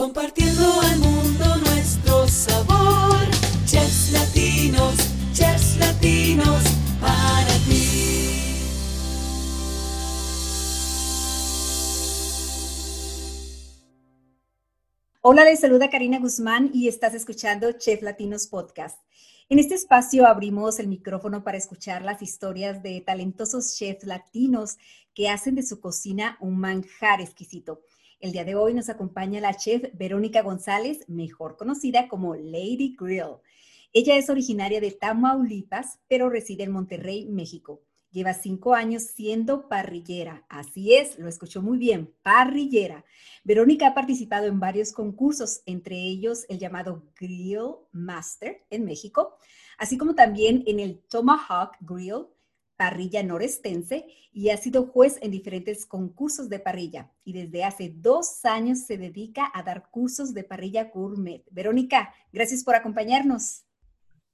Compartiendo al mundo nuestro sabor. Chefs latinos, chefs latinos, para ti. Hola, les saluda Karina Guzmán y estás escuchando Chef Latinos Podcast. En este espacio abrimos el micrófono para escuchar las historias de talentosos chefs latinos que hacen de su cocina un manjar exquisito. El día de hoy nos acompaña la chef Verónica González, mejor conocida como Lady Grill. Ella es originaria de Tamaulipas, pero reside en Monterrey, México. Lleva cinco años siendo parrillera. Así es, lo escuchó muy bien, parrillera. Verónica ha participado en varios concursos, entre ellos el llamado Grill Master en México, así como también en el Tomahawk Grill, parrilla norestense, y ha sido juez en diferentes concursos de parrilla. Y desde hace dos años se dedica a dar cursos de parrilla gourmet. Verónica, gracias por acompañarnos.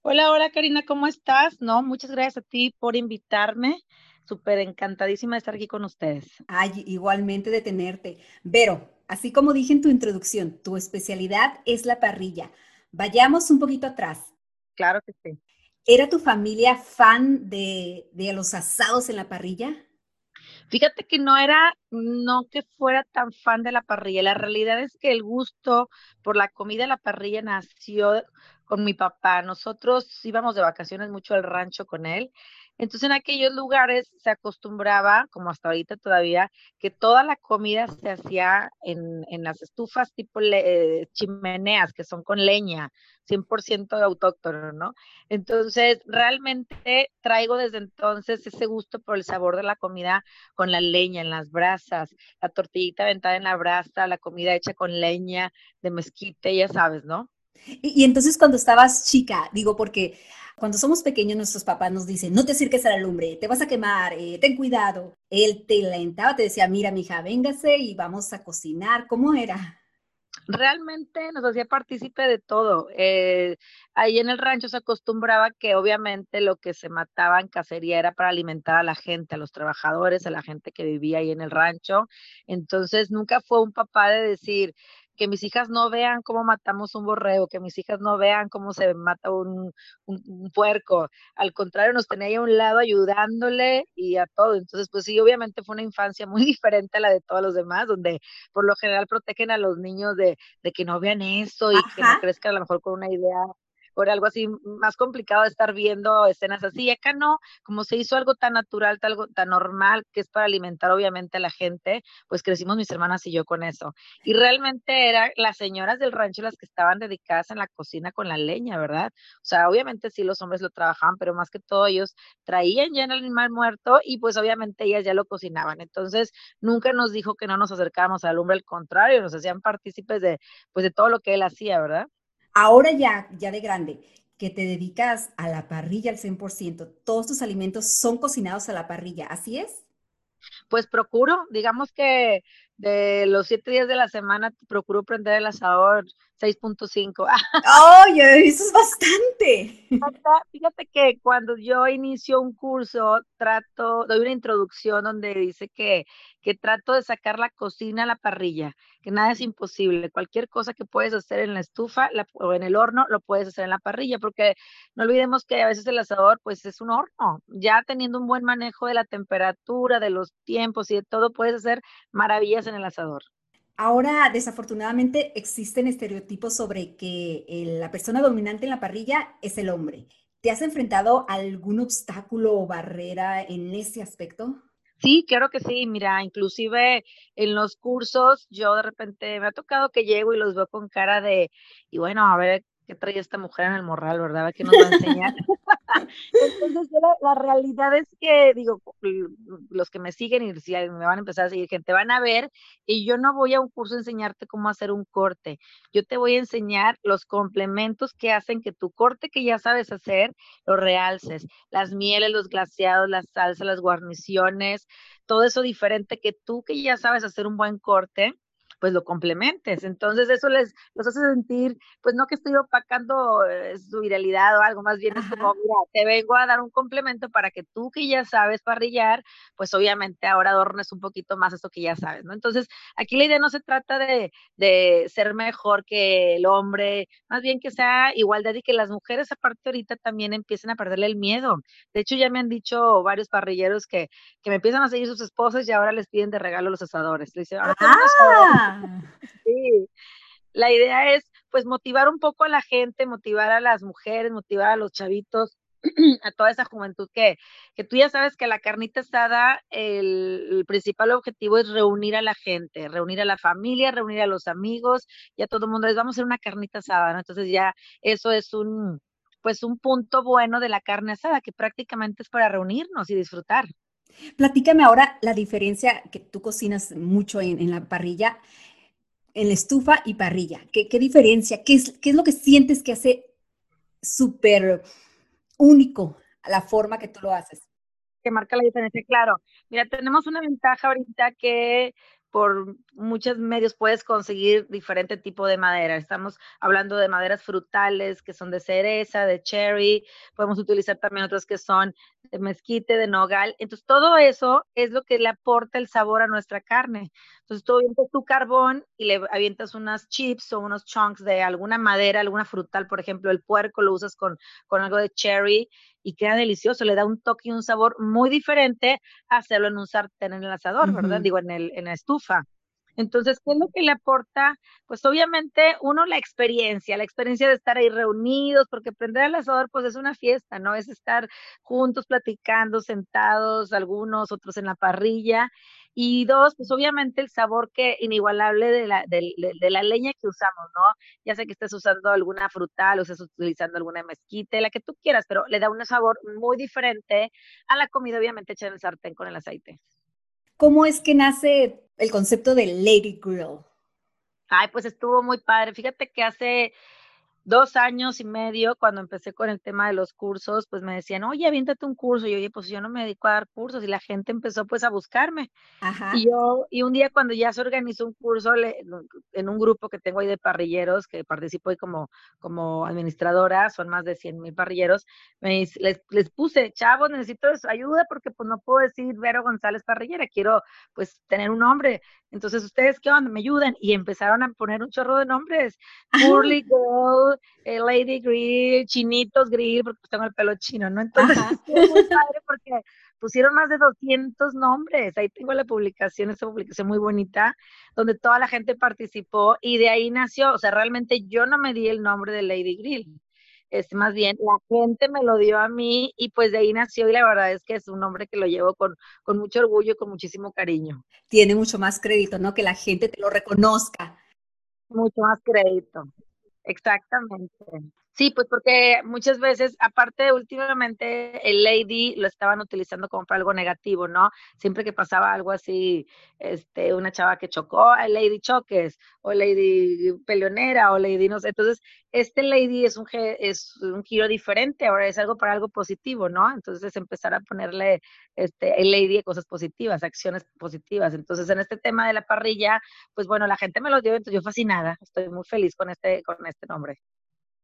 Hola, hola Karina, ¿cómo estás? No, muchas gracias a ti por invitarme. Súper encantadísima de estar aquí con ustedes. Ay, igualmente de tenerte. Vero, así como dije en tu introducción, tu especialidad es la parrilla. Vayamos un poquito atrás. Claro que sí. ¿Era tu familia fan de, de los asados en la parrilla? Fíjate que no era, no que fuera tan fan de la parrilla. La realidad es que el gusto por la comida en la parrilla nació con mi papá. Nosotros íbamos de vacaciones mucho al rancho con él. Entonces en aquellos lugares se acostumbraba, como hasta ahorita todavía, que toda la comida se hacía en, las estufas tipo eh, chimeneas, que son con leña, 100% autóctono, ¿no? Entonces realmente traigo desde entonces ese gusto por el sabor de la comida con la leña en las brasas, la tortillita aventada en la brasa, la comida hecha con leña de mezquite, ya sabes, ¿no? Y, entonces cuando estabas chica, digo, porque cuando somos pequeños nuestros papás nos dicen, no te acerques a la lumbre, te vas a quemar, eh, ten cuidado. Él te alentaba, te decía, mira, mija, véngase y vamos a cocinar. ¿Cómo era? realmente nos hacía partícipe de todo. Eh, ahí en el rancho se acostumbraba que obviamente lo que se mataba en cacería era para alimentar a la gente, a los trabajadores, a la gente que vivía ahí en el rancho. Entonces nunca fue un papá de decir, que mis hijas no vean cómo matamos un borrego, que mis hijas no vean cómo se mata un, puerco. Al contrario, nos tenía ahí a un lado ayudándole y a todo. Entonces, pues sí, obviamente fue una infancia muy diferente a la de todos los demás, donde por lo general protegen a los niños de, de que no vean eso y que no crezcan a lo mejor con una idea por algo así más complicado de estar viendo escenas así. Acá no, como se hizo algo tan natural, algo tan normal, que es para alimentar obviamente a la gente, pues crecimos mis hermanas y yo con eso. Y realmente eran las señoras del rancho las que estaban dedicadas en la cocina con la leña, ¿verdad? O sea, obviamente sí los hombres lo trabajaban, pero más que todo ellos traían ya el animal muerto y pues obviamente ellas ya lo cocinaban. Entonces, nunca nos dijo que no nos acercáramos a la lumbre, al contrario, nos hacían partícipes de pues de todo lo que él hacía, ¿verdad? Ahora ya, ya de grande, que te dedicas a la parrilla al 100%, todos tus alimentos son cocinados a la parrilla, ¿así es? Pues procuro, digamos que de los siete días de la semana procuro prender el asador 6.5. ¡Oye, eso es bastante! Fíjate que cuando yo inicio un curso, trato, doy una introducción donde dice que, que trato de sacar la cocina a la parrilla, que nada es imposible. Cualquier cosa que puedes hacer en la estufa o en el horno, lo puedes hacer en la parrilla, porque no olvidemos que a veces el asador, pues es un horno. Ya teniendo un buen manejo de la temperatura, de los tiempos y de todo, puedes hacer maravillas en el asador. Ahora, desafortunadamente, existen estereotipos sobre que la persona dominante en la parrilla es el hombre. ¿Te has enfrentado a algún obstáculo o barrera en ese aspecto? Sí, claro que sí. Mira, inclusive en los cursos, yo de repente me ha tocado que llego y los veo con cara de, y bueno, a ver qué trae esta mujer en el morral, ¿verdad? ¿Qué nos va a enseñar? Entonces, la, realidad es que, digo, los que me siguen y si me van a empezar a seguir gente, van a ver y yo no voy a un curso a enseñarte cómo hacer un corte. Yo te voy a enseñar los complementos que hacen que tu corte que ya sabes hacer, lo realces. Las mieles, los glaseados, las salsas, las guarniciones, todo eso diferente que tú que ya sabes hacer un buen corte, pues lo complementes. Entonces eso les los hace sentir, pues no que estoy opacando eh, su viralidad o algo, más bien es como, mira, te vengo a dar un complemento para que tú que ya sabes parrillar, pues obviamente ahora adornes un poquito más eso que ya sabes, ¿no? Entonces aquí la idea no se trata de, de ser mejor que el hombre, más bien que sea igualdad y que las mujeres aparte ahorita también empiecen a perderle el miedo. De hecho ya me han dicho varios parrilleros que, que me empiezan a seguir sus esposas y ahora les piden de regalo los asadores. Le dicen, ah, Sí. La idea es, pues, motivar un poco a la gente, motivar a las mujeres, motivar a los chavitos, a toda esa juventud que, que tú ya sabes que la carnita asada, el, el, principal objetivo es reunir a la gente, reunir a la familia, reunir a los amigos, y a todo el mundo les vamos a hacer una carnita asada, ¿no? Entonces ya eso es un, pues un punto bueno de la carne asada, que prácticamente es para reunirnos y disfrutar. Platícame ahora la diferencia que tú cocinas mucho en, en la parrilla en la estufa y parrilla. ¿Qué, qué diferencia? ¿Qué es, ¿Qué es, lo que sientes que hace súper único la forma que tú lo haces? Que marca la diferencia, claro. Mira, tenemos una ventaja ahorita que por muchos medios puedes conseguir diferente tipo de madera. Estamos hablando de maderas frutales que son de cereza, de cherry, podemos utilizar también otras que son de mezquite, de nogal. Entonces, todo eso es lo que le aporta el sabor a nuestra carne. Entonces, tú avientas tu carbón y le avientas unas chips o unos chunks de alguna madera, alguna frutal, por ejemplo, el puerco lo usas con, con algo de cherry y queda delicioso, le da un toque y un sabor muy diferente a hacerlo en un sartén en el asador, uh -huh. ¿verdad? Digo, en, el, en la estufa. Entonces, ¿qué es lo que le aporta? Pues obviamente uno la experiencia, la experiencia de estar ahí reunidos, porque prender el asador pues es una fiesta, ¿no? Es estar juntos platicando, sentados, algunos, otros en la parrilla. Y dos, pues obviamente el sabor que inigualable de la, de, de, de la leña que usamos, ¿no? Ya sea que estés usando alguna frutal o estés utilizando alguna mezquite, la que tú quieras, pero le da un sabor muy diferente a la comida, obviamente, hecha en el sartén con el aceite. ¿Cómo es que nace el concepto de Lady Grill? Ay, pues estuvo muy padre. Fíjate que hace dos años y medio, cuando empecé con el tema de los cursos, pues me decían, oye, aviéntate un curso. Y yo, oye, pues yo no me dedico a dar cursos. Y la gente empezó pues a buscarme. Ajá. Y yo, y un día cuando ya se organizó un curso le, en un grupo que tengo ahí de parrilleros, que participo ahí como, como administradora, son más de 100 mil parrilleros, me, les, les puse, chavos, necesito ayuda porque pues no puedo decir Vero González parrillera, quiero pues tener un nombre. Entonces, ¿ustedes qué onda? ¿Me ayudan? Y empezaron a poner un chorro de nombres. Curly Girl, eh, Lady Grill, Chinitos Grill, porque pues tengo el pelo chino, ¿no? Entonces, es muy padre porque pusieron más de 200 nombres. Ahí tengo la publicación, esa publicación muy bonita, donde toda la gente participó y de ahí nació, o sea, realmente yo no me di el nombre de Lady Grill. Es más bien, la gente me lo dio a mí y pues de ahí nació y la verdad es que es un nombre que lo llevo con, con mucho orgullo y con muchísimo cariño. Tiene mucho más crédito, ¿no? Que la gente te lo reconozca. Mucho más crédito. Exactamente. Sí, pues porque muchas veces, aparte últimamente, el lady lo estaban utilizando como para algo negativo, ¿no? Siempre que pasaba algo así, este, una chava que chocó, el lady choques, o lady peleonera, o lady no sé. Entonces, este lady es un, es un giro diferente, ahora es algo para algo positivo, ¿no? Entonces, empezar a ponerle este, el lady a cosas positivas, acciones positivas. Entonces, en este tema de la parrilla, pues bueno, la gente me lo dio, entonces yo fascinada, estoy muy feliz con este, con este nombre.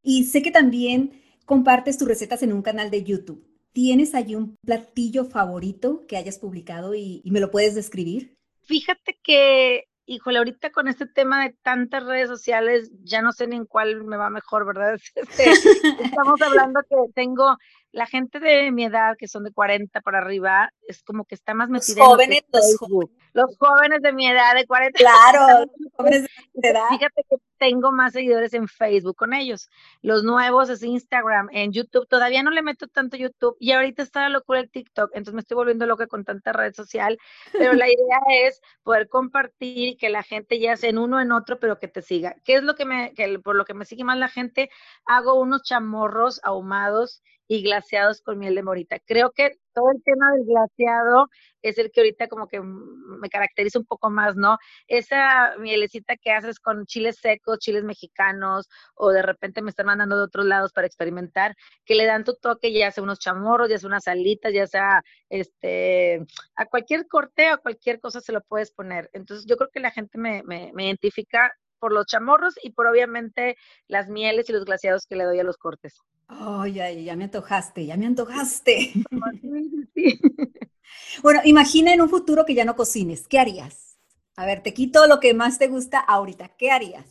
Y sé que también compartes tus recetas en un canal de YouTube. ¿Tienes allí un platillo favorito que hayas publicado y, y, me lo puedes describir? Fíjate que, híjole, ahorita con este tema de tantas redes sociales, ya no sé ni en cuál me va mejor, ¿verdad? Este, estamos hablando que tengo la gente de mi edad, que son de 40 para arriba, es como que está más metida los jóvenes, en los jóvenes. Los jóvenes de mi edad, de 40. Claro, los jóvenes de mi edad. Fíjate que tengo más seguidores en Facebook con ellos. Los nuevos es Instagram, en YouTube. Todavía no le meto tanto YouTube y ahorita está la locura el TikTok, entonces me estoy volviendo loca con tanta red social. Pero la idea es poder compartir y que la gente ya sea en uno en otro, pero que te siga. ¿Qué es lo que me, que por lo que me sigue más la gente? Hago unos chamorros ahumados y glaseados con miel de morita. Creo que todo el tema del glaseado es el que ahorita como que me caracteriza un poco más, ¿no? Esa mielecita que haces con chiles secos, chiles mexicanos, o de repente me están mandando de otros lados para experimentar, que le dan tu toque, ya sea unos chamorros, ya sea unas salitas, ya sea este, a cualquier corte o cualquier cosa se lo puedes poner. Entonces yo creo que la gente me, me, me identifica por los chamorros y por obviamente las mieles y los glaseados que le doy a los cortes. Ay, ay, ya me antojaste, ya me antojaste. bueno, imagina en un futuro que ya no cocines, ¿qué harías? A ver, te quito lo que más te gusta ahorita, ¿qué harías?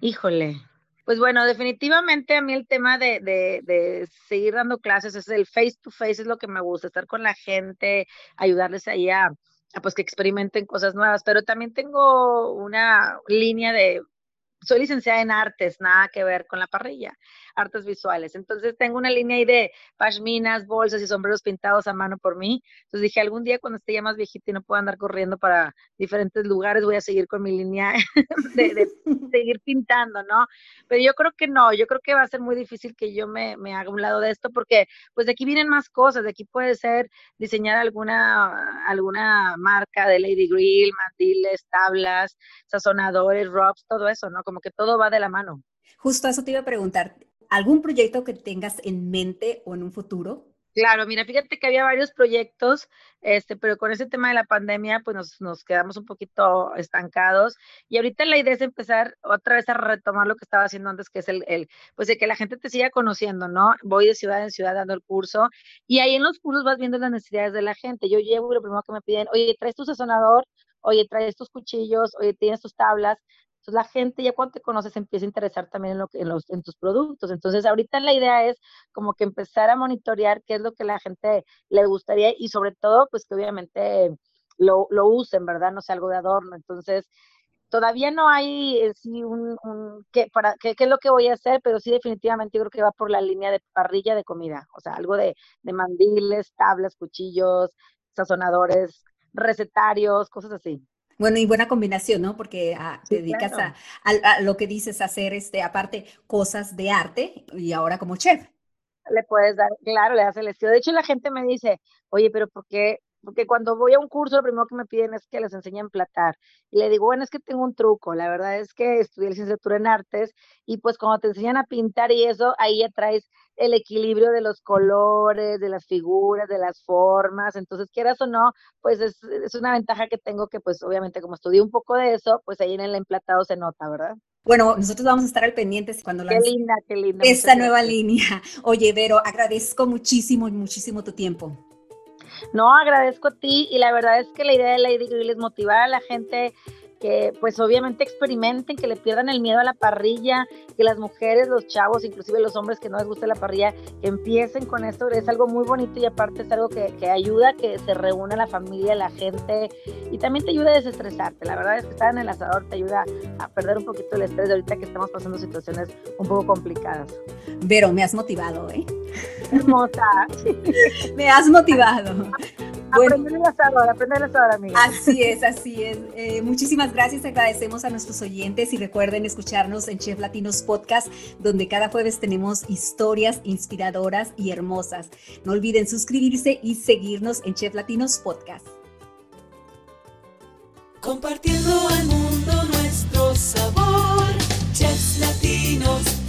Híjole, pues bueno, definitivamente a mí el tema de, de, de, seguir dando clases es el face to face, es lo que me gusta, estar con la gente, ayudarles ahí a, a pues que experimenten cosas nuevas, pero también tengo una línea de soy licenciada en artes, nada que ver con la parrilla, artes visuales. Entonces tengo una línea ahí de pashminas, bolsas y sombreros pintados a mano por mí. Entonces dije, algún día cuando esté ya más viejita y no pueda andar corriendo para diferentes lugares, voy a seguir con mi línea de, seguir pintando, ¿no? Pero yo creo que no, yo creo que va a ser muy difícil que yo me, me haga un lado de esto porque pues de aquí vienen más cosas, de aquí puede ser diseñar alguna, alguna marca de Lady Grill, mandiles, tablas, sazonadores, rocks, todo eso, ¿no? Como que todo va de la mano. Justo eso te iba a preguntar, ¿algún proyecto que tengas en mente o en un futuro? Claro, mira, fíjate que había varios proyectos, este, pero con ese tema de la pandemia, pues nos, nos, quedamos un poquito estancados. Y ahorita la idea es empezar otra vez a retomar lo que estaba haciendo antes, que es el, pues de que la gente te siga conociendo, ¿no? Voy de ciudad en ciudad dando el curso y ahí en los cursos vas viendo las necesidades de la gente. Yo llevo y lo primero que me piden, oye, traes tu sazonador, oye, traes tus cuchillos, oye, tienes tus tablas. Entonces la gente ya cuando te conoces empieza a interesar también en, lo que, en, los, tus productos. Entonces ahorita la idea es como que empezar a monitorear qué es lo que la gente le gustaría y sobre todo pues que obviamente lo, lo usen, ¿verdad? No sea algo de adorno. Entonces todavía no hay eh, sí un, un qué, para, qué, qué, es lo que voy a hacer, pero sí definitivamente yo creo que va por la línea de parrilla de comida, o sea, algo de, de mandiles, tablas, cuchillos, sazonadores, recetarios, cosas así. Bueno, y buena combinación, ¿no? Porque ah, te dedicas claro. a, a, a, lo que dices, hacer, este, aparte, cosas de arte y ahora como chef. Le puedes dar, claro, le das el estilo. De hecho, la gente me dice, oye, pero ¿por qué? Porque cuando voy a un curso, lo primero que me piden es que les enseñe a emplatar. Y le digo, bueno, es que tengo un truco. La verdad es que estudié licenciatura en artes y pues cuando te enseñan a pintar y eso, ahí ya traes el equilibrio de los colores, de las figuras, de las formas. Entonces, quieras o no, pues es, es una ventaja que tengo que, pues obviamente, como estudié un poco de eso, pues ahí en el emplatado se nota, ¿verdad? Bueno, nosotros vamos a estar al pendiente cuando qué linda, qué linda, esta nueva gracias. línea. Oye, Vero, agradezco muchísimo, muchísimo tu tiempo. No, agradezco a ti y la verdad es que la idea de Lady Grill es motivar a la gente que pues obviamente experimenten, que le pierdan el miedo a la parrilla, que las mujeres, los chavos, inclusive los hombres que no les guste la parrilla, que empiecen con esto, es algo muy bonito y aparte es algo que, que ayuda a que se reúna la familia, la gente y también te ayuda a desestresarte, la verdad es que estar en el asador te ayuda a perder un poquito el estrés de ahorita que estamos pasando situaciones un poco complicadas. Vero, me has motivado, ¿eh? Hermosa. me has motivado. Bueno, aprender el asador, aprender el amiga. Así es, así es. Eh, muchísimas gracias, agradecemos a nuestros oyentes y recuerden escucharnos en Chef Latinos Podcast, donde cada jueves tenemos historias inspiradoras y hermosas. No olviden suscribirse y seguirnos en Chef Latinos Podcast. Compartiendo al mundo nuestro sabor, Chef Latinos